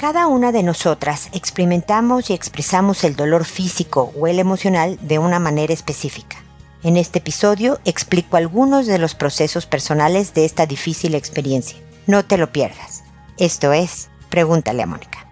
Cada una de nosotras experimentamos y expresamos el dolor físico o el emocional de una manera específica. En este episodio explico algunos de los procesos personales de esta difícil experiencia. No te lo pierdas. Esto es, pregúntale a Mónica.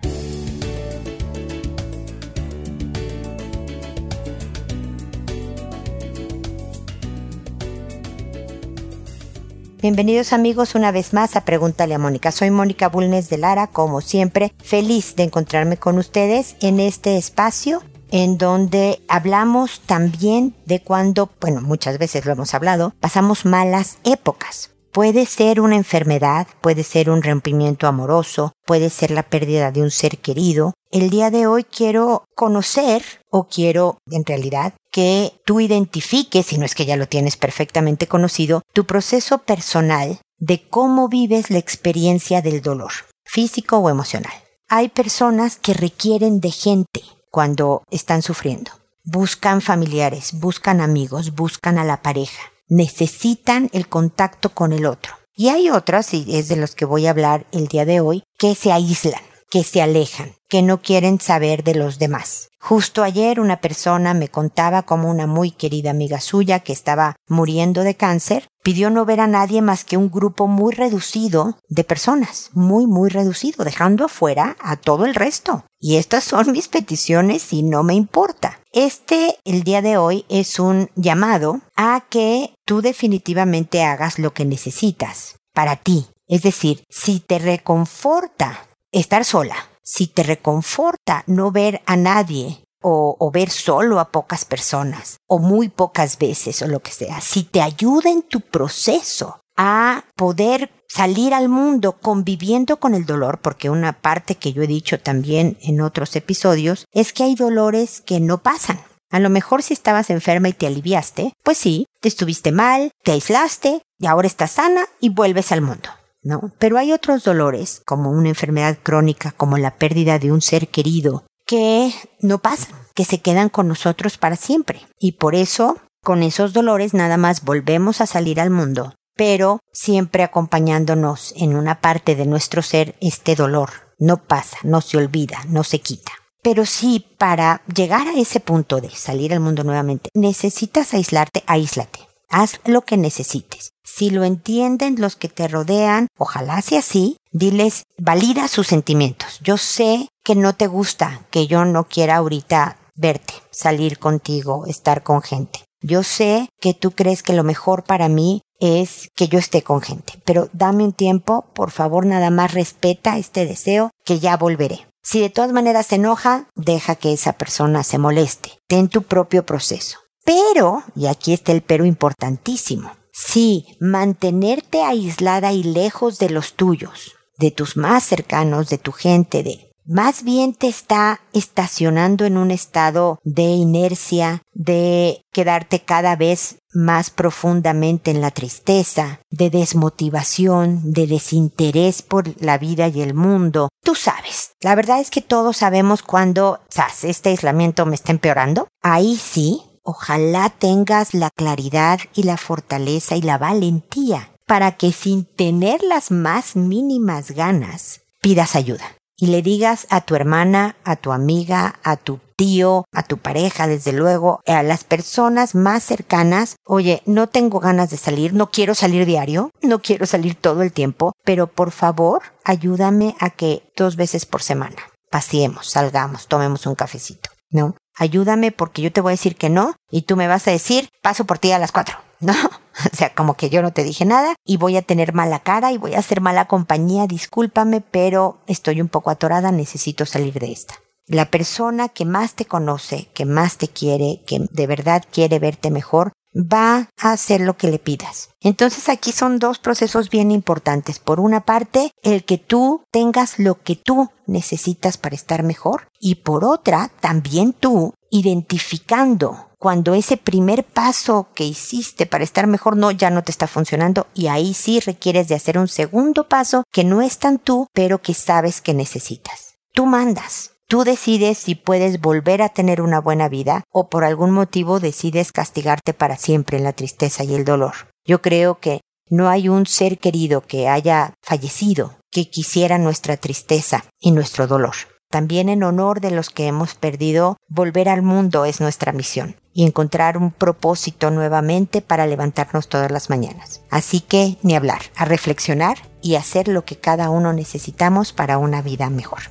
Bienvenidos amigos una vez más a Pregúntale a Mónica. Soy Mónica Bulnes de Lara, como siempre, feliz de encontrarme con ustedes en este espacio en donde hablamos también de cuando, bueno, muchas veces lo hemos hablado, pasamos malas épocas. Puede ser una enfermedad, puede ser un rompimiento amoroso, puede ser la pérdida de un ser querido. El día de hoy quiero conocer o quiero, en realidad, que tú identifiques, si no es que ya lo tienes perfectamente conocido, tu proceso personal de cómo vives la experiencia del dolor, físico o emocional. Hay personas que requieren de gente cuando están sufriendo. Buscan familiares, buscan amigos, buscan a la pareja necesitan el contacto con el otro. Y hay otras, y es de los que voy a hablar el día de hoy, que se aíslan, que se alejan, que no quieren saber de los demás. Justo ayer una persona me contaba como una muy querida amiga suya que estaba muriendo de cáncer pidió no ver a nadie más que un grupo muy reducido de personas, muy muy reducido, dejando afuera a todo el resto. Y estas son mis peticiones y no me importa. Este, el día de hoy, es un llamado a que tú definitivamente hagas lo que necesitas para ti. Es decir, si te reconforta estar sola, si te reconforta no ver a nadie o, ver solo a pocas personas o muy pocas veces o lo que sea, si te ayuda en tu proceso a poder salir al mundo conviviendo con el dolor, porque una parte que yo he dicho también en otros episodios es que hay dolores que no pasan. A lo mejor si estabas enferma y te aliviaste, pues sí, te estuviste mal, te aislaste y ahora estás sana y vuelves al mundo. ¿No? Pero hay otros dolores, como una enfermedad crónica, como la pérdida de un ser querido, que no pasan, que se quedan con nosotros para siempre. Y por eso, con esos dolores nada más volvemos a salir al mundo, pero siempre acompañándonos en una parte de nuestro ser este dolor. No pasa, no se olvida, no se quita. Pero sí, para llegar a ese punto de salir al mundo nuevamente, necesitas aislarte, aíslate. Haz lo que necesites. Si lo entienden los que te rodean, ojalá sea así, diles, valida sus sentimientos. Yo sé que no te gusta, que yo no quiera ahorita verte, salir contigo, estar con gente. Yo sé que tú crees que lo mejor para mí es que yo esté con gente, pero dame un tiempo, por favor, nada más respeta este deseo que ya volveré. Si de todas maneras se enoja, deja que esa persona se moleste. Ten tu propio proceso. Pero, y aquí está el pero importantísimo, sí, mantenerte aislada y lejos de los tuyos, de tus más cercanos, de tu gente, de más bien te está estacionando en un estado de inercia, de quedarte cada vez más profundamente en la tristeza, de desmotivación, de desinterés por la vida y el mundo. Tú sabes, la verdad es que todos sabemos cuando, ¿sabes? Este aislamiento me está empeorando. Ahí sí, ojalá tengas la claridad y la fortaleza y la valentía para que sin tener las más mínimas ganas pidas ayuda y le digas a tu hermana, a tu amiga, a tu tío, a tu pareja, desde luego, a las personas más cercanas, oye, no tengo ganas de salir, no quiero salir diario, no quiero salir todo el tiempo, pero por favor, ayúdame a que dos veces por semana paseemos, salgamos, tomemos un cafecito, ¿no? Ayúdame porque yo te voy a decir que no y tú me vas a decir, paso por ti a las cuatro. No, o sea, como que yo no te dije nada y voy a tener mala cara y voy a hacer mala compañía, discúlpame, pero estoy un poco atorada, necesito salir de esta. La persona que más te conoce, que más te quiere, que de verdad quiere verte mejor, va a hacer lo que le pidas. Entonces aquí son dos procesos bien importantes. Por una parte, el que tú tengas lo que tú necesitas para estar mejor y por otra, también tú identificando cuando ese primer paso que hiciste para estar mejor no ya no te está funcionando y ahí sí requieres de hacer un segundo paso que no es tan tú, pero que sabes que necesitas. Tú mandas. Tú decides si puedes volver a tener una buena vida o por algún motivo decides castigarte para siempre en la tristeza y el dolor. Yo creo que no hay un ser querido que haya fallecido que quisiera nuestra tristeza y nuestro dolor. También en honor de los que hemos perdido, volver al mundo es nuestra misión y encontrar un propósito nuevamente para levantarnos todas las mañanas. Así que ni hablar, a reflexionar y hacer lo que cada uno necesitamos para una vida mejor.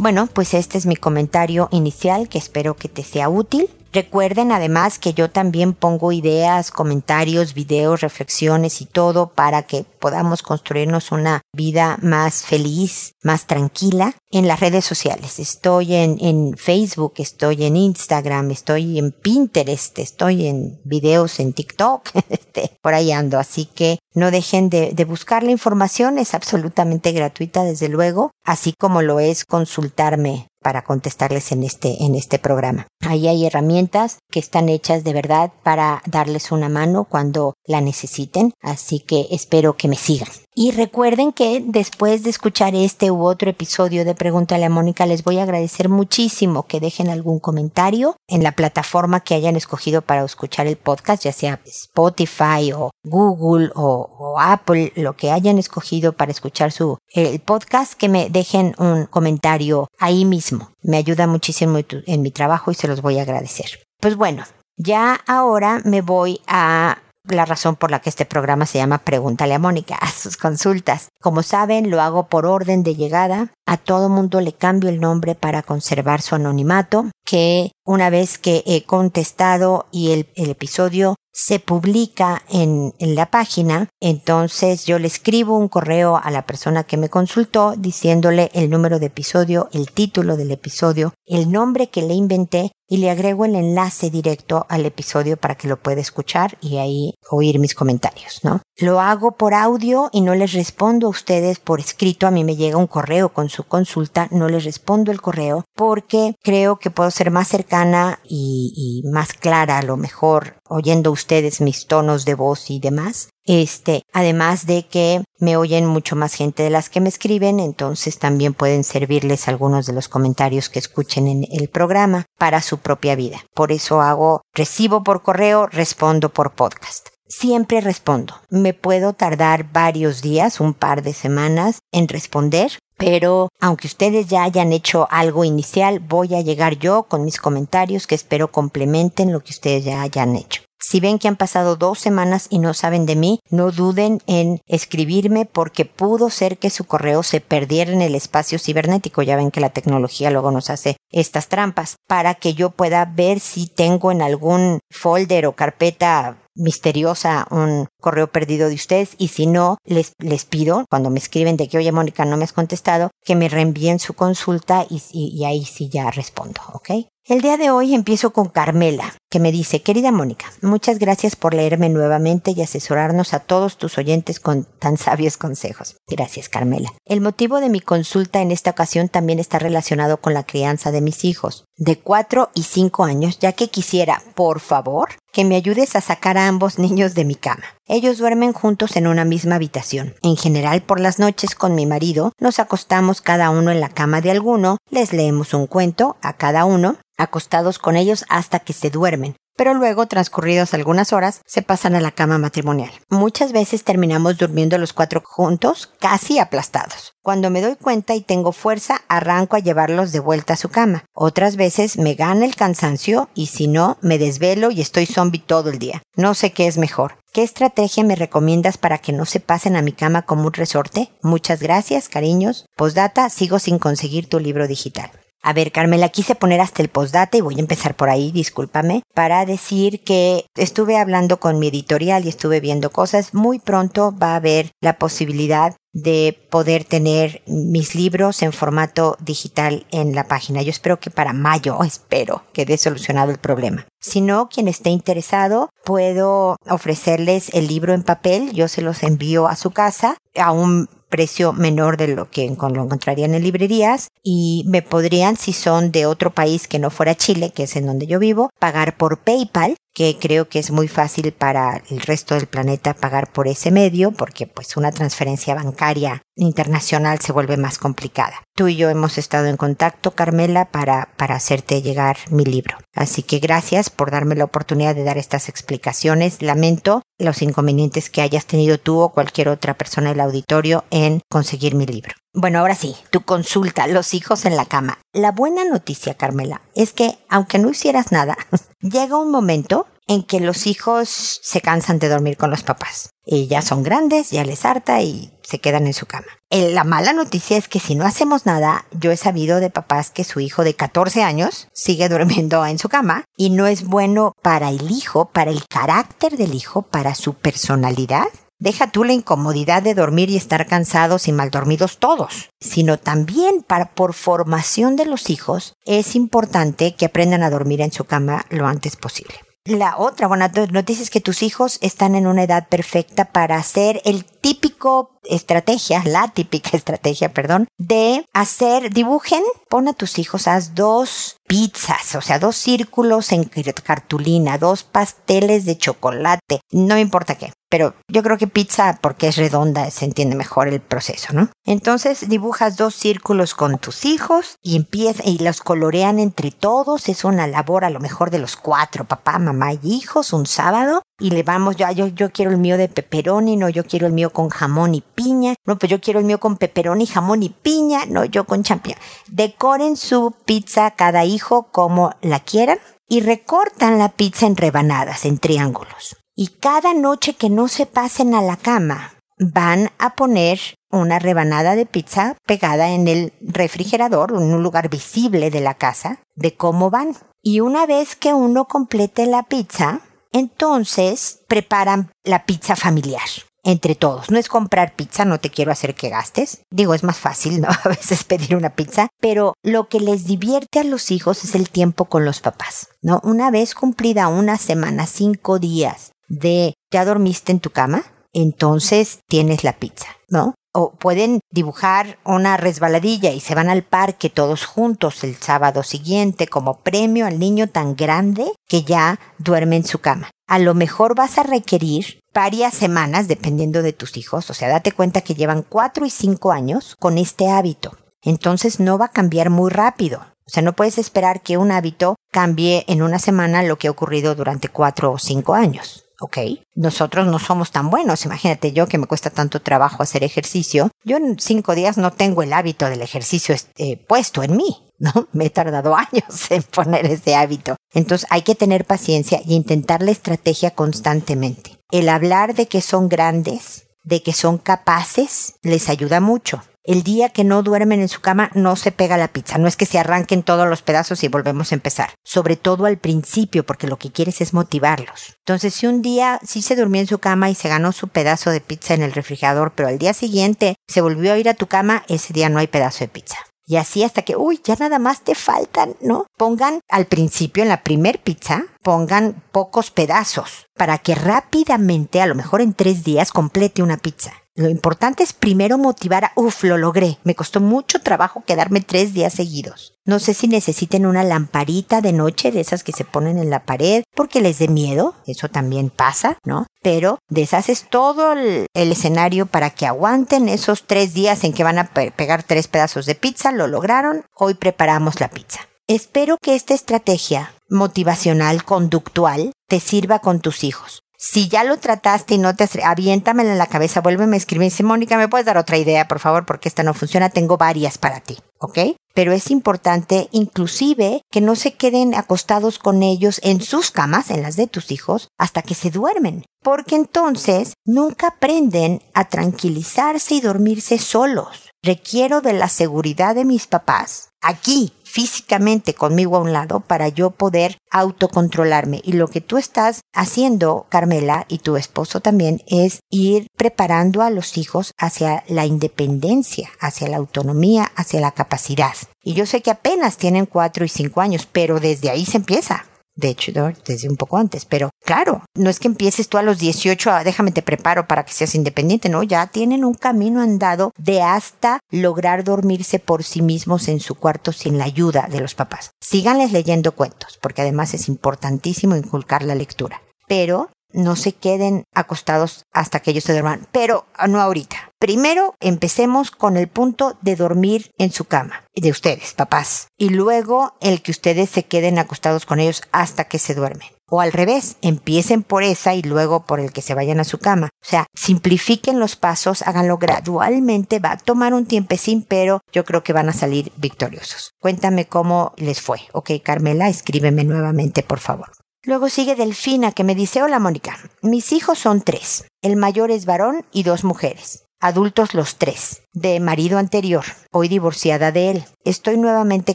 Bueno, pues este es mi comentario inicial que espero que te sea útil. Recuerden además que yo también pongo ideas, comentarios, videos, reflexiones y todo para que podamos construirnos una vida más feliz, más tranquila en las redes sociales. Estoy en, en Facebook, estoy en Instagram, estoy en Pinterest, estoy en videos en TikTok, este, por ahí ando. Así que no dejen de, de buscar la información, es absolutamente gratuita desde luego, así como lo es consultarme para contestarles en este, en este programa. Ahí hay herramientas que están hechas de verdad para darles una mano cuando la necesiten, así que espero que me sigan. Y recuerden que después de escuchar este u otro episodio de Pregúntale a Mónica, les voy a agradecer muchísimo que dejen algún comentario en la plataforma que hayan escogido para escuchar el podcast, ya sea Spotify o Google o, Apple, lo que hayan escogido para escuchar su el podcast, que me dejen un comentario ahí mismo. Me ayuda muchísimo en mi trabajo y se los voy a agradecer. Pues bueno, ya ahora me voy a la razón por la que este programa se llama Pregúntale a Mónica, a sus consultas. Como saben, lo hago por orden de llegada. A todo mundo le cambio el nombre para conservar su anonimato, que una vez que he contestado y el, el episodio se publica en, la página, entonces yo le escribo un correo a la persona que me consultó diciéndole el número de episodio, el título del episodio, el nombre que le inventé y le agrego el enlace directo al episodio para que lo pueda escuchar y ahí oír mis comentarios, ¿no? Lo hago por audio y no les respondo a ustedes por escrito. A mí me llega un correo con su consulta, no les respondo el correo porque creo que puedo ser más cercana y, y más clara a lo mejor oyendo ustedes mis tonos de voz y demás. Este, además de que me oyen mucho más gente de las que me escriben, entonces también pueden servirles algunos de los comentarios que escuchen en el programa para su propia vida. Por eso hago recibo por correo, respondo por podcast. Siempre respondo. Me puedo tardar varios días, un par de semanas, en responder, pero aunque ustedes ya hayan hecho algo inicial, voy a llegar yo con mis comentarios que espero complementen lo que ustedes ya hayan hecho. Si ven que han pasado dos semanas y no saben de mí, no duden en escribirme porque pudo ser que su correo se perdiera en el espacio cibernético. Ya ven que la tecnología luego nos hace estas trampas para que yo pueda ver si tengo en algún folder o carpeta misteriosa un correo perdido de ustedes y si no, les, les pido, cuando me escriben de que, oye, Mónica, no me has contestado, que me reenvíen su consulta y, y, y ahí sí ya respondo, ¿ok? El día de hoy empiezo con Carmela, que me dice, querida Mónica, muchas gracias por leerme nuevamente y asesorarnos a todos tus oyentes con tan sabios consejos. Gracias, Carmela. El motivo de mi consulta en esta ocasión también está relacionado con la crianza de mis hijos, de 4 y 5 años, ya que quisiera, por favor, que me ayudes a sacar a ambos niños de mi cama. Ellos duermen juntos en una misma habitación. En general, por las noches con mi marido, nos acostamos cada uno en la cama de alguno, les leemos un cuento a cada uno, acostados con ellos hasta que se duermen, pero luego, transcurridos algunas horas, se pasan a la cama matrimonial. Muchas veces terminamos durmiendo los cuatro juntos, casi aplastados. Cuando me doy cuenta y tengo fuerza, arranco a llevarlos de vuelta a su cama. Otras veces me gana el cansancio y si no, me desvelo y estoy zombie todo el día. No sé qué es mejor. ¿Qué estrategia me recomiendas para que no se pasen a mi cama como un resorte? Muchas gracias, cariños. Postdata, sigo sin conseguir tu libro digital. A ver, Carmela, quise poner hasta el postdata y voy a empezar por ahí, discúlpame, para decir que estuve hablando con mi editorial y estuve viendo cosas. Muy pronto va a haber la posibilidad de poder tener mis libros en formato digital en la página. Yo espero que para mayo, espero, quede solucionado el problema. Si no, quien esté interesado, puedo ofrecerles el libro en papel, yo se los envío a su casa a un precio menor de lo que lo encontrarían en librerías y me podrían, si son de otro país que no fuera Chile, que es en donde yo vivo, pagar por PayPal que creo que es muy fácil para el resto del planeta pagar por ese medio, porque pues una transferencia bancaria internacional se vuelve más complicada. Tú y yo hemos estado en contacto, Carmela, para, para hacerte llegar mi libro. Así que gracias por darme la oportunidad de dar estas explicaciones. Lamento los inconvenientes que hayas tenido tú o cualquier otra persona del auditorio en conseguir mi libro. Bueno, ahora sí, tu consulta, los hijos en la cama. La buena noticia, Carmela, es que aunque no hicieras nada, llega un momento en que los hijos se cansan de dormir con los papás. Y ya son grandes, ya les harta y se quedan en su cama. Eh, la mala noticia es que si no hacemos nada, yo he sabido de papás que su hijo de 14 años sigue durmiendo en su cama y no es bueno para el hijo, para el carácter del hijo, para su personalidad Deja tú la incomodidad de dormir y estar cansados y mal dormidos todos, sino también para por formación de los hijos es importante que aprendan a dormir en su cama lo antes posible. La otra buena noticia es que tus hijos están en una edad perfecta para hacer el típico estrategia, la típica estrategia, perdón, de hacer, dibujen, pon a tus hijos, haz dos pizzas, o sea, dos círculos en cartulina, dos pasteles de chocolate, no importa qué. Pero yo creo que pizza, porque es redonda, se entiende mejor el proceso, ¿no? Entonces dibujas dos círculos con tus hijos y empieza, y los colorean entre todos. Es una labor a lo mejor de los cuatro, papá, mamá y hijos, un sábado. Y le vamos, yo, yo, yo quiero el mío de pepperoni, no, yo quiero el mío con jamón y piña. No, pues yo quiero el mío con pepperoni, jamón y piña. No, yo con champiñón. Decoren su pizza cada hijo como la quieran y recortan la pizza en rebanadas, en triángulos. Y cada noche que no se pasen a la cama, van a poner una rebanada de pizza pegada en el refrigerador, en un lugar visible de la casa, de cómo van. Y una vez que uno complete la pizza, entonces preparan la pizza familiar entre todos. No es comprar pizza, no te quiero hacer que gastes. Digo, es más fácil, ¿no? A veces pedir una pizza, pero lo que les divierte a los hijos es el tiempo con los papás, ¿no? Una vez cumplida una semana, cinco días de ya dormiste en tu cama, entonces tienes la pizza, ¿no? O pueden dibujar una resbaladilla y se van al parque todos juntos el sábado siguiente como premio al niño tan grande que ya duerme en su cama. A lo mejor vas a requerir varias semanas dependiendo de tus hijos, o sea, date cuenta que llevan cuatro y cinco años con este hábito. Entonces no va a cambiar muy rápido. O sea, no puedes esperar que un hábito cambie en una semana lo que ha ocurrido durante cuatro o cinco años. ¿Ok? Nosotros no somos tan buenos. Imagínate yo que me cuesta tanto trabajo hacer ejercicio. Yo en cinco días no tengo el hábito del ejercicio eh, puesto en mí, ¿no? Me he tardado años en poner ese hábito. Entonces hay que tener paciencia y intentar la estrategia constantemente. El hablar de que son grandes, de que son capaces, les ayuda mucho. El día que no duermen en su cama no se pega la pizza, no es que se arranquen todos los pedazos y volvemos a empezar, sobre todo al principio porque lo que quieres es motivarlos. Entonces si un día sí se durmió en su cama y se ganó su pedazo de pizza en el refrigerador, pero al día siguiente se volvió a ir a tu cama, ese día no hay pedazo de pizza. Y así hasta que, uy, ya nada más te faltan, ¿no? Pongan al principio, en la primer pizza, pongan pocos pedazos para que rápidamente, a lo mejor en tres días, complete una pizza. Lo importante es primero motivar a, uff, lo logré. Me costó mucho trabajo quedarme tres días seguidos. No sé si necesiten una lamparita de noche de esas que se ponen en la pared porque les dé miedo. Eso también pasa, ¿no? Pero deshaces todo el, escenario para que aguanten esos tres días en que van a pegar tres pedazos de pizza. Lo lograron. Hoy preparamos la pizza. Espero que esta estrategia motivacional, conductual, te sirva con tus hijos. Si ya lo trataste y no te aviéntamela en la cabeza, vuélveme a escribir. Dice, Mónica, ¿me puedes dar otra idea, por favor? Porque esta no funciona. Tengo varias para ti, ¿ok? Pero es importante, inclusive, que no se queden acostados con ellos en sus camas, en las de tus hijos, hasta que se duermen. Porque entonces nunca aprenden a tranquilizarse y dormirse solos. Requiero de la seguridad de mis papás aquí físicamente conmigo a un lado para yo poder autocontrolarme. Y lo que tú estás haciendo, Carmela, y tu esposo también, es ir preparando a los hijos hacia la independencia, hacia la autonomía, hacia la capacidad. Y yo sé que apenas tienen cuatro y cinco años, pero desde ahí se empieza. De hecho, desde un poco antes. Pero claro, no es que empieces tú a los 18 a déjame te preparo para que seas independiente, no, ya tienen un camino andado de hasta lograr dormirse por sí mismos en su cuarto sin la ayuda de los papás. Síganles leyendo cuentos, porque además es importantísimo inculcar la lectura. Pero no se queden acostados hasta que ellos se duerman, pero no ahorita. Primero empecemos con el punto de dormir en su cama, de ustedes, papás, y luego el que ustedes se queden acostados con ellos hasta que se duermen. O al revés, empiecen por esa y luego por el que se vayan a su cama. O sea, simplifiquen los pasos, háganlo gradualmente, va a tomar un tiempecín, pero yo creo que van a salir victoriosos. Cuéntame cómo les fue. Ok, Carmela, escríbeme nuevamente, por favor. Luego sigue Delfina que me dice, hola Mónica, mis hijos son tres. El mayor es varón y dos mujeres. Adultos los tres. De marido anterior, hoy divorciada de él. Estoy nuevamente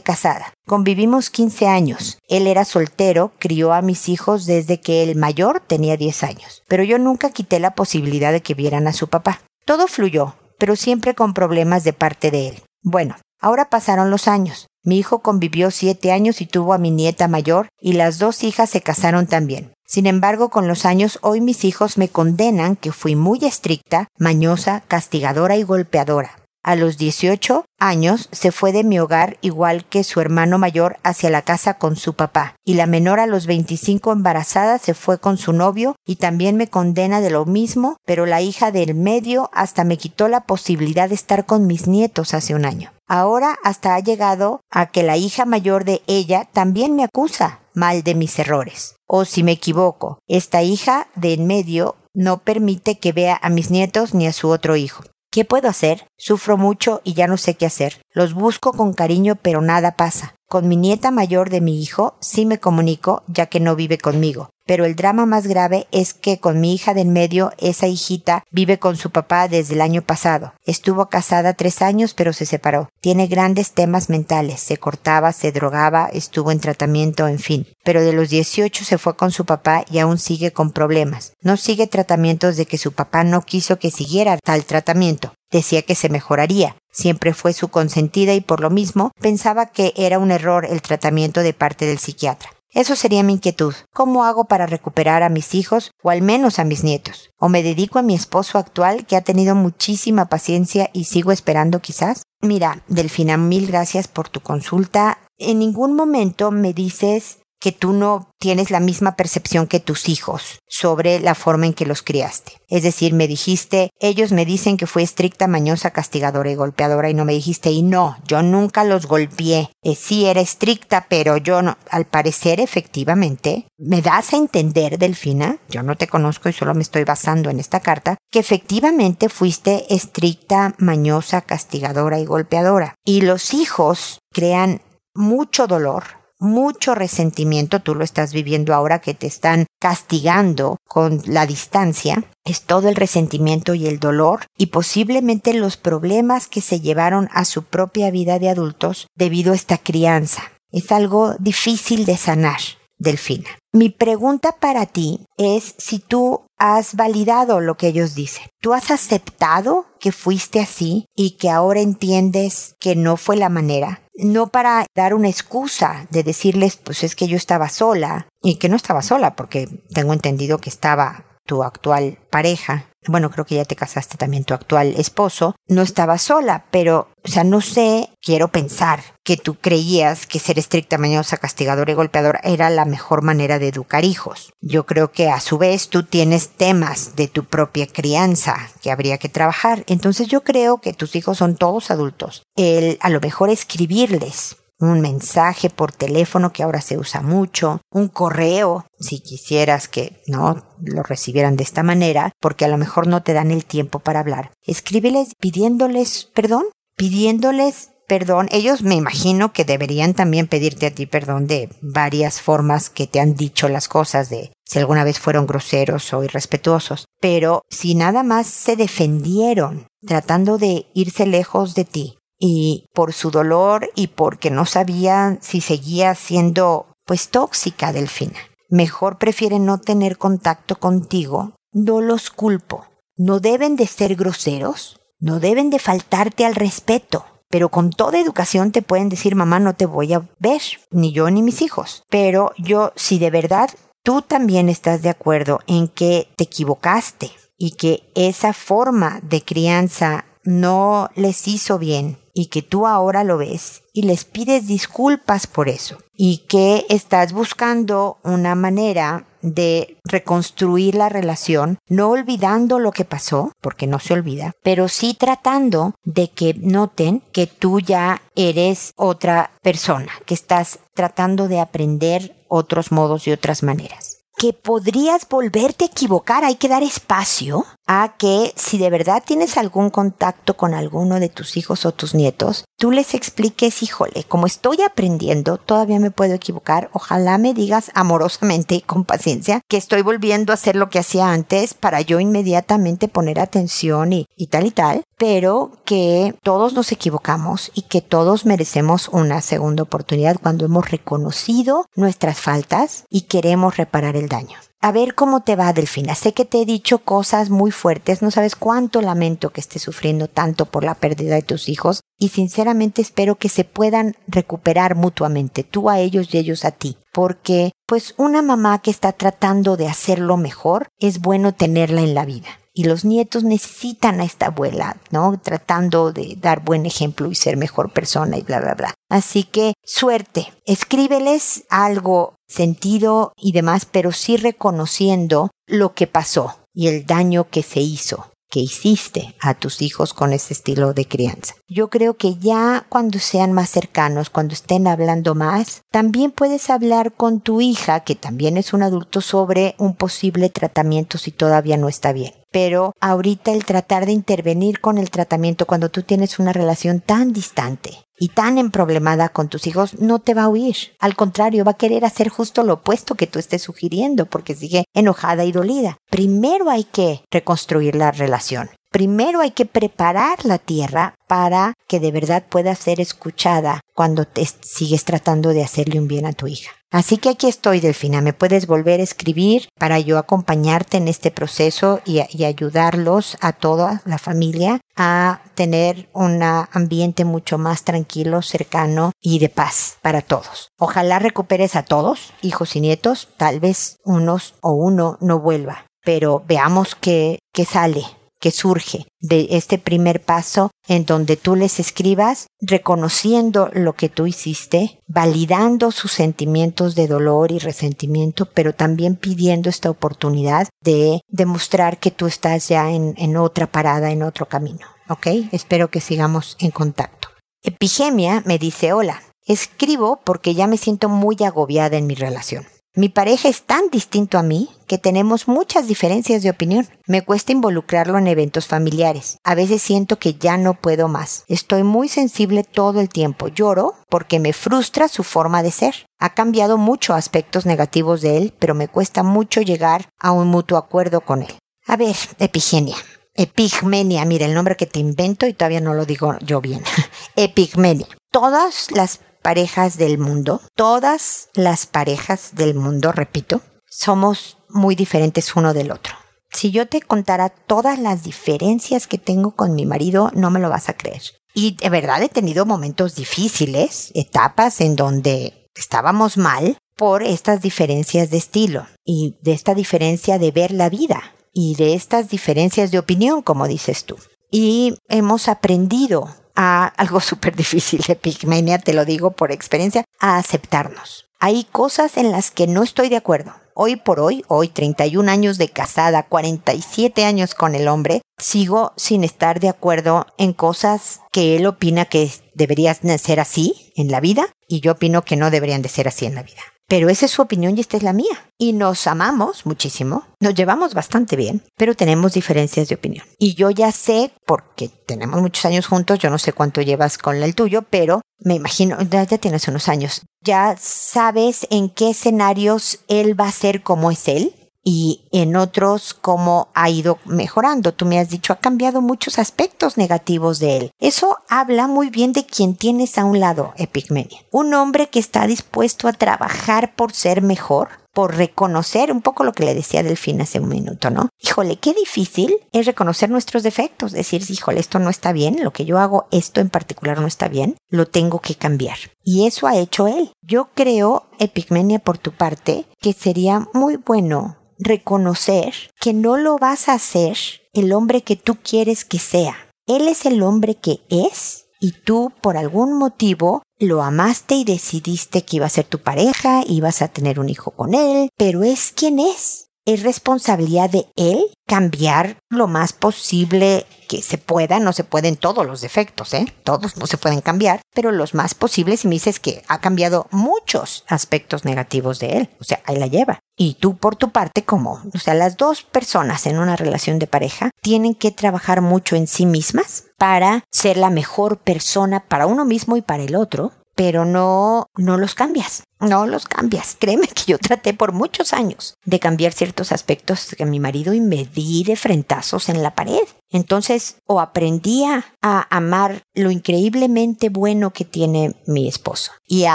casada. Convivimos 15 años. Él era soltero, crió a mis hijos desde que el mayor tenía 10 años. Pero yo nunca quité la posibilidad de que vieran a su papá. Todo fluyó, pero siempre con problemas de parte de él. Bueno, ahora pasaron los años. Mi hijo convivió siete años y tuvo a mi nieta mayor, y las dos hijas se casaron también. Sin embargo, con los años hoy mis hijos me condenan que fui muy estricta, mañosa, castigadora y golpeadora. A los 18 años se fue de mi hogar igual que su hermano mayor hacia la casa con su papá, y la menor a los 25 embarazada se fue con su novio y también me condena de lo mismo, pero la hija del medio hasta me quitó la posibilidad de estar con mis nietos hace un año. Ahora hasta ha llegado a que la hija mayor de ella también me acusa mal de mis errores. O si me equivoco, esta hija de medio no permite que vea a mis nietos ni a su otro hijo. ¿Qué puedo hacer? Sufro mucho y ya no sé qué hacer. Los busco con cariño pero nada pasa. Con mi nieta mayor de mi hijo sí me comunico ya que no vive conmigo. Pero el drama más grave es que con mi hija de en medio, esa hijita vive con su papá desde el año pasado. Estuvo casada tres años pero se separó. Tiene grandes temas mentales. Se cortaba, se drogaba, estuvo en tratamiento, en fin. Pero de los 18 se fue con su papá y aún sigue con problemas. No sigue tratamientos de que su papá no quiso que siguiera tal tratamiento. Decía que se mejoraría. Siempre fue su consentida y por lo mismo pensaba que era un error el tratamiento de parte del psiquiatra. Eso sería mi inquietud. ¿Cómo hago para recuperar a mis hijos o al menos a mis nietos? ¿O me dedico a mi esposo actual que ha tenido muchísima paciencia y sigo esperando quizás? Mira, Delfina, mil gracias por tu consulta. En ningún momento me dices que tú no tienes la misma percepción que tus hijos sobre la forma en que los criaste. Es decir, me dijiste, ellos me dicen que fue estricta, mañosa, castigadora y golpeadora y no me dijiste, y no, yo nunca los golpeé. Eh, sí era estricta, pero yo no. Al parecer, efectivamente, me das a entender, Delfina, yo no te conozco y solo me estoy basando en esta carta, que efectivamente fuiste estricta, mañosa, castigadora y golpeadora. Y los hijos crean mucho dolor mucho resentimiento, tú lo estás viviendo ahora que te están castigando con la distancia, es todo el resentimiento y el dolor y posiblemente los problemas que se llevaron a su propia vida de adultos debido a esta crianza. Es algo difícil de sanar. Delfina. Mi pregunta para ti es si tú has validado lo que ellos dicen. ¿Tú has aceptado que fuiste así y que ahora entiendes que no fue la manera? No para dar una excusa de decirles, pues es que yo estaba sola y que no estaba sola porque tengo entendido que estaba tu actual pareja, bueno, creo que ya te casaste también tu actual esposo, no estaba sola, pero, o sea, no sé, quiero pensar que tú creías que ser estricta, mañosa, castigadora y golpeadora era la mejor manera de educar hijos. Yo creo que a su vez tú tienes temas de tu propia crianza que habría que trabajar. Entonces yo creo que tus hijos son todos adultos. El, a lo mejor escribirles un mensaje por teléfono que ahora se usa mucho, un correo, si quisieras que no lo recibieran de esta manera, porque a lo mejor no te dan el tiempo para hablar. Escríbeles pidiéndoles perdón, pidiéndoles perdón. Ellos me imagino que deberían también pedirte a ti perdón de varias formas que te han dicho las cosas de si alguna vez fueron groseros o irrespetuosos. Pero si nada más se defendieron tratando de irse lejos de ti, y por su dolor y porque no sabía si seguía siendo pues tóxica Delfina. Mejor prefiere no tener contacto contigo. No los culpo. No deben de ser groseros. No deben de faltarte al respeto. pero con toda educación te pueden decir, mamá, no te voy a ver, ni yo ni mis hijos. Pero yo, si de verdad tú también estás de acuerdo en que te equivocaste y que esa forma de crianza no les hizo bien y que tú ahora lo ves y les pides disculpas por eso. Y que estás buscando una manera de reconstruir la relación, no olvidando lo que pasó, porque no se olvida, pero sí tratando de que noten que tú ya eres otra persona, que estás tratando de aprender otros modos y otras maneras que podrías volverte a equivocar. Hay que dar espacio a que si de verdad tienes algún contacto con alguno de tus hijos o tus nietos, tú les expliques, híjole, como estoy aprendiendo, todavía me puedo equivocar. Ojalá me digas amorosamente y con paciencia que estoy volviendo a hacer lo que hacía antes para yo inmediatamente poner atención y, y tal y tal, pero que todos nos equivocamos y que todos merecemos una segunda oportunidad cuando hemos reconocido nuestras faltas y queremos reparar el daño. A ver cómo te va, Delfina. Sé que te he dicho cosas muy fuertes, no sabes cuánto lamento que estés sufriendo tanto por la pérdida de tus hijos y sinceramente espero que se puedan recuperar mutuamente, tú a ellos y ellos a ti, porque pues una mamá que está tratando de hacerlo mejor es bueno tenerla en la vida y los nietos necesitan a esta abuela, ¿no? Tratando de dar buen ejemplo y ser mejor persona y bla, bla, bla. Así que suerte, escríbeles algo sentido y demás, pero sí reconociendo lo que pasó y el daño que se hizo que hiciste a tus hijos con ese estilo de crianza. Yo creo que ya cuando sean más cercanos, cuando estén hablando más, también puedes hablar con tu hija, que también es un adulto, sobre un posible tratamiento si todavía no está bien. Pero ahorita el tratar de intervenir con el tratamiento cuando tú tienes una relación tan distante y tan emproblemada con tus hijos, no te va a huir. Al contrario, va a querer hacer justo lo opuesto que tú estés sugiriendo porque sigue enojada y dolida. Primero hay que reconstruir la relación. Primero hay que preparar la tierra para que de verdad pueda ser escuchada cuando te sigues tratando de hacerle un bien a tu hija. Así que aquí estoy, Delfina. Me puedes volver a escribir para yo acompañarte en este proceso y, ayudarlos a toda la familia a tener un ambiente mucho más tranquilo, cercano y de paz para todos. Ojalá recuperes a todos, hijos y nietos. Tal vez unos o uno no vuelva, pero veamos qué, qué sale que surge de este primer paso en donde tú les escribas reconociendo lo que tú hiciste, validando sus sentimientos de dolor y resentimiento, pero también pidiendo esta oportunidad de demostrar que tú estás ya en, en otra parada, en otro camino. ¿Ok? Espero que sigamos en contacto. Epigemia me dice, hola, escribo porque ya me siento muy agobiada en mi relación. Mi pareja es tan distinto a mí que tenemos muchas diferencias de opinión. Me cuesta involucrarlo en eventos familiares. A veces siento que ya no puedo más. Estoy muy sensible todo el tiempo. Lloro porque me frustra su forma de ser. Ha cambiado mucho aspectos negativos de él, pero me cuesta mucho llegar a un mutuo acuerdo con él. A ver, Epigenia. Epigmenia, mira el nombre que te invento y todavía no lo digo yo bien. Epigmenia. Todas las parejas del mundo, todas las parejas del mundo, repito, somos muy diferentes uno del otro. Si yo te contara todas las diferencias que tengo con mi marido, no me lo vas a creer. Y de verdad he tenido momentos difíciles, etapas en donde estábamos mal por estas diferencias de estilo y de esta diferencia de ver la vida y de estas diferencias de opinión, como dices tú. Y hemos aprendido a algo súper difícil de Pigmenia, te lo digo por experiencia, a aceptarnos. Hay cosas en las que no estoy de acuerdo. Hoy por hoy, hoy 31 años de casada, 47 años con el hombre, sigo sin estar de acuerdo en cosas que él opina que deberían ser así en la vida y yo opino que no deberían de ser así en la vida. Pero esa es su opinión y esta es la mía. Y nos amamos muchísimo, nos llevamos bastante bien, pero tenemos diferencias de opinión. Y yo ya sé, porque tenemos muchos años juntos, yo no sé cuánto llevas con el tuyo, pero me imagino, ya, ya tienes unos años, ya sabes en qué escenarios él va a ser como es él y en otros cómo ha ido mejorando. Tú me has dicho, ha cambiado muchos aspectos negativos de él. Eso habla muy bien de quien tienes a un lado, Epigmenia. Un hombre que está dispuesto a trabajar por ser mejor, por reconocer un poco lo que le decía Delfín hace un minuto, ¿no? Híjole, qué difícil es reconocer nuestros defectos, decir, híjole, esto no está bien, lo que yo hago, esto en particular no está bien, lo tengo que cambiar. Y eso ha hecho él. Yo creo, Epigmenia, por tu parte, que sería muy bueno reconocer que no lo vas a hacer el hombre que tú quieres que sea. Él es el hombre que es y tú por algún motivo lo amaste y decidiste que iba a ser tu pareja, ibas a tener un hijo con él, pero es quien es es responsabilidad de él cambiar lo más posible que se pueda. No se pueden todos los defectos, ¿eh? Todos no se pueden cambiar, pero los más posibles. Y me dices que ha cambiado muchos aspectos negativos de él. O sea, ahí la lleva. Y tú por tu parte, como, o sea, las dos personas en una relación de pareja tienen que trabajar mucho en sí mismas para ser la mejor persona para uno mismo y para el otro pero no, no los cambias. No los cambias. Créeme que yo traté por muchos años de cambiar ciertos aspectos de mi marido y me di de frentazos en la pared. Entonces, o aprendía a amar lo increíblemente bueno que tiene mi esposo y a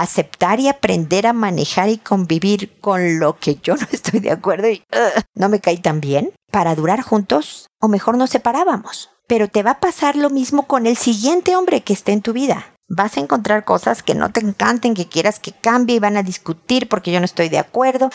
aceptar y aprender a manejar y convivir con lo que yo no estoy de acuerdo y no me caí tan bien para durar juntos, o mejor nos separábamos. Pero te va a pasar lo mismo con el siguiente hombre que esté en tu vida vas a encontrar cosas que no te encanten, que quieras que cambie y van a discutir porque yo no estoy de acuerdo.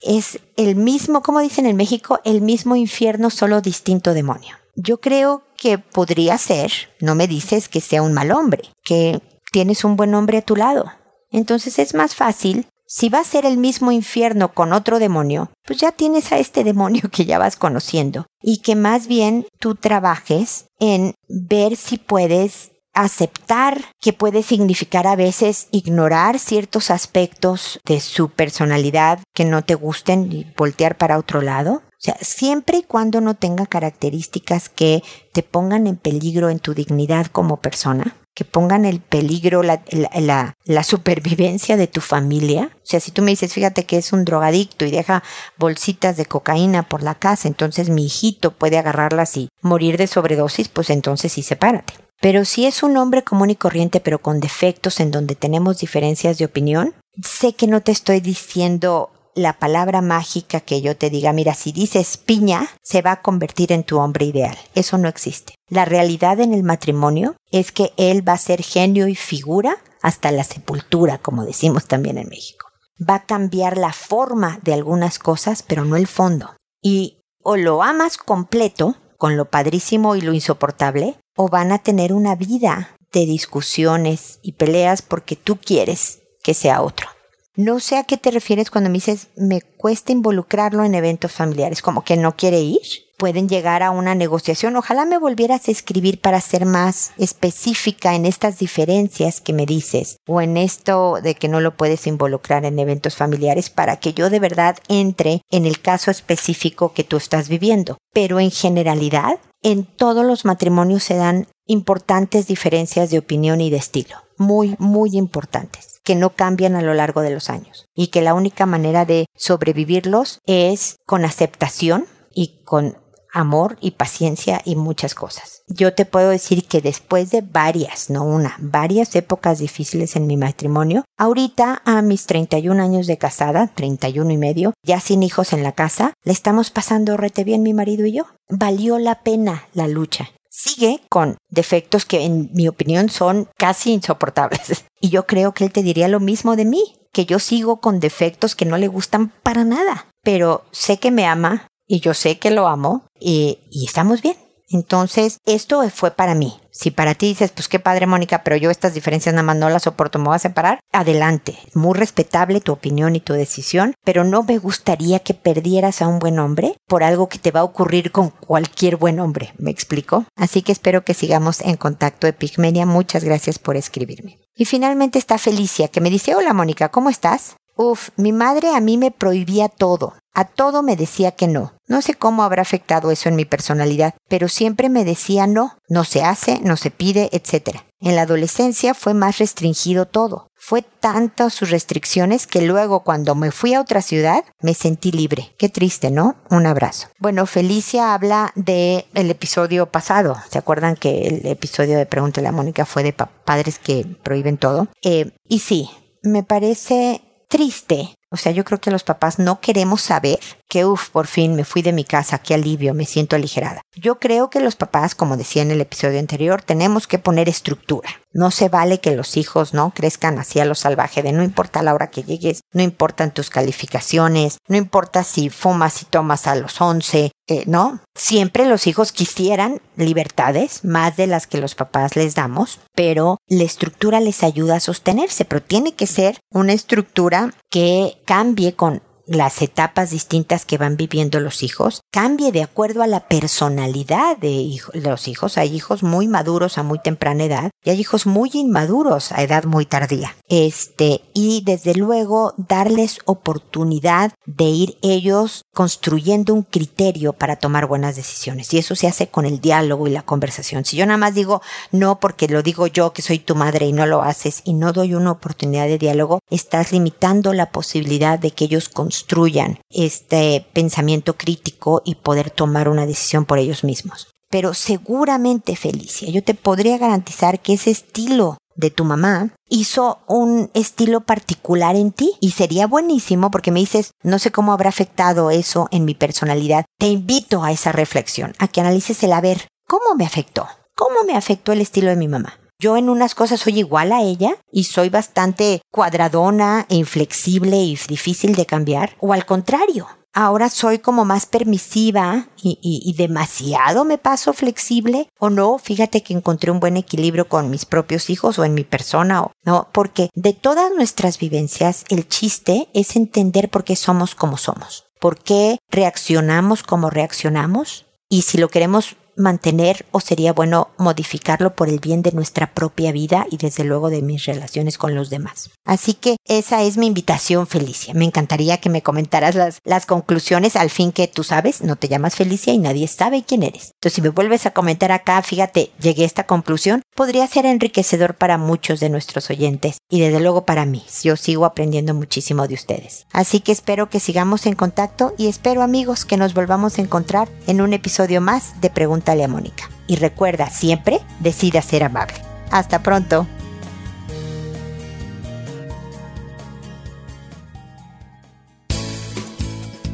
Es el mismo, como dicen en México, el mismo infierno, solo distinto demonio. Yo creo que podría ser, no me dices que sea un mal hombre, que tienes un buen hombre a tu lado. Entonces es más fácil, si va a ser el mismo infierno con otro demonio, pues ya tienes a este demonio que ya vas conociendo y que más bien tú trabajes en ver si puedes aceptar que puede significar a veces ignorar ciertos aspectos de su personalidad que no te gusten y voltear para otro lado. O sea, siempre y cuando no tenga características que te pongan en peligro en tu dignidad como persona, que pongan en peligro la, supervivencia de tu familia. O sea, si tú me dices, fíjate que es un drogadicto y deja bolsitas de cocaína por la casa, entonces mi hijito puede agarrarlas y morir de sobredosis, pues entonces sí sepárate. Pero si es un hombre común y corriente pero con defectos en donde tenemos diferencias de opinión, sé que no te estoy diciendo la palabra mágica que yo te diga, mira, si dices piña, se va a convertir en tu hombre ideal. Eso no existe. La realidad en el matrimonio es que él va a ser genio y figura hasta la sepultura, como decimos también en México. Va a cambiar la forma de algunas cosas, pero no el fondo. Y o lo amas completo, con lo padrísimo y lo insoportable, o van a tener una vida de discusiones y peleas porque tú quieres que sea otro. No sé a qué te refieres cuando me dices me cuesta involucrarlo en eventos familiares, como que no quiere ir. Pueden llegar a una negociación. Ojalá me volvieras a escribir para ser más específica en estas diferencias que me dices o en esto de que no lo puedes involucrar en eventos familiares para que yo de verdad entre en el caso específico que tú estás viviendo. Pero en generalidad, en todos los matrimonios se dan importantes diferencias de opinión y de estilo, muy, muy importantes, que no cambian a lo largo de los años y que la única manera de sobrevivirlos es con aceptación y con amor y paciencia y muchas cosas. Yo te puedo decir que después de varias, no una, varias épocas difíciles en mi matrimonio, ahorita a mis 31 años de casada, 31 y medio, ya sin hijos en la casa, le estamos pasando rete bien mi marido y yo. Valió la pena la lucha. Sigue con defectos que en mi opinión son casi insoportables. Y yo creo que él te diría lo mismo de mí, que yo sigo con defectos que no le gustan para nada. Pero sé que me ama, y yo sé que lo amo y, y estamos bien. Entonces, esto fue para mí. Si para ti dices, pues qué padre, Mónica, pero yo estas diferencias nada más no las soporto, me voy a separar, adelante. Muy respetable tu opinión y tu decisión, pero no me gustaría que perdieras a un buen hombre por algo que te va a ocurrir con cualquier buen hombre. ¿Me explico? Así que espero que sigamos en contacto, Epigmenia. Muchas gracias por escribirme. Y finalmente está Felicia, que me dice, hola, Mónica, ¿cómo estás? Uf, mi madre a mí me prohibía todo. A todo me decía que no. No sé cómo habrá afectado eso en mi personalidad, pero siempre me decía no, no se hace, no se pide, etc. En la adolescencia fue más restringido todo. Fue tantas sus restricciones que luego cuando me fui a otra ciudad me sentí libre. Qué triste, ¿no? Un abrazo. Bueno, Felicia habla de el episodio pasado. ¿Se acuerdan que el episodio de Pregúntale a Mónica fue de padres que prohíben todo? Eh, y sí, me parece triste O sea, yo creo que los papás no queremos saber que, uff, por fin me fui de mi casa, qué alivio, me siento aligerada. Yo creo que los papás, como decía en el episodio anterior, tenemos que poner estructura. No se vale que los hijos no crezcan así a lo salvaje de no importa la hora que llegues, no importan tus calificaciones, no importa si fumas y tomas a los 11, eh, ¿no? Siempre los hijos quisieran libertades, más de las que los papás les damos, pero la estructura les ayuda a sostenerse, pero tiene que ser una estructura que cambie con las etapas distintas que van viviendo los hijos cambie de acuerdo a la personalidad de los hijos. Hay hijos muy maduros a muy temprana edad y hay hijos muy inmaduros a edad muy tardía. Este, y desde luego darles oportunidad de ir ellos construyendo un criterio para tomar buenas decisiones. Y eso se hace con el diálogo y la conversación. Si yo nada más digo no porque lo digo yo que soy tu madre y no lo haces y no doy una oportunidad de diálogo, estás limitando la posibilidad de que ellos construyan construyan este pensamiento crítico y poder tomar una decisión por ellos mismos. Pero seguramente, Felicia, yo te podría garantizar que ese estilo de tu mamá hizo un estilo particular en ti y sería buenísimo porque me dices, no sé cómo habrá afectado eso en mi personalidad. Te invito a esa reflexión, a que analices el a ver, ¿cómo me afectó? ¿Cómo me afectó el estilo de mi mamá? Yo en unas cosas soy igual a ella y soy bastante cuadradona e inflexible y difícil de cambiar. O al contrario, ahora soy como más permisiva y, demasiado me paso flexible o no, fíjate que encontré un buen equilibrio con mis propios hijos o en mi persona o no, porque de todas nuestras vivencias el chiste es entender por qué somos como somos, por qué reaccionamos como reaccionamos y si lo queremos mantener o sería bueno modificarlo por el bien de nuestra propia vida y desde luego de mis relaciones con los demás. Así que esa es mi invitación, Felicia. Me encantaría que me comentaras las, conclusiones al fin que tú sabes, no te llamas Felicia y nadie sabe quién eres. Entonces, si me vuelves a comentar acá, fíjate, llegué a esta conclusión, podría ser enriquecedor para muchos de nuestros oyentes y desde luego para mí. Yo sigo aprendiendo muchísimo de ustedes. Así que espero que sigamos en contacto y espero amigos que nos volvamos a encontrar en un episodio más de Pregunta a Mónica. Y recuerda, siempre decida ser amable. Hasta pronto.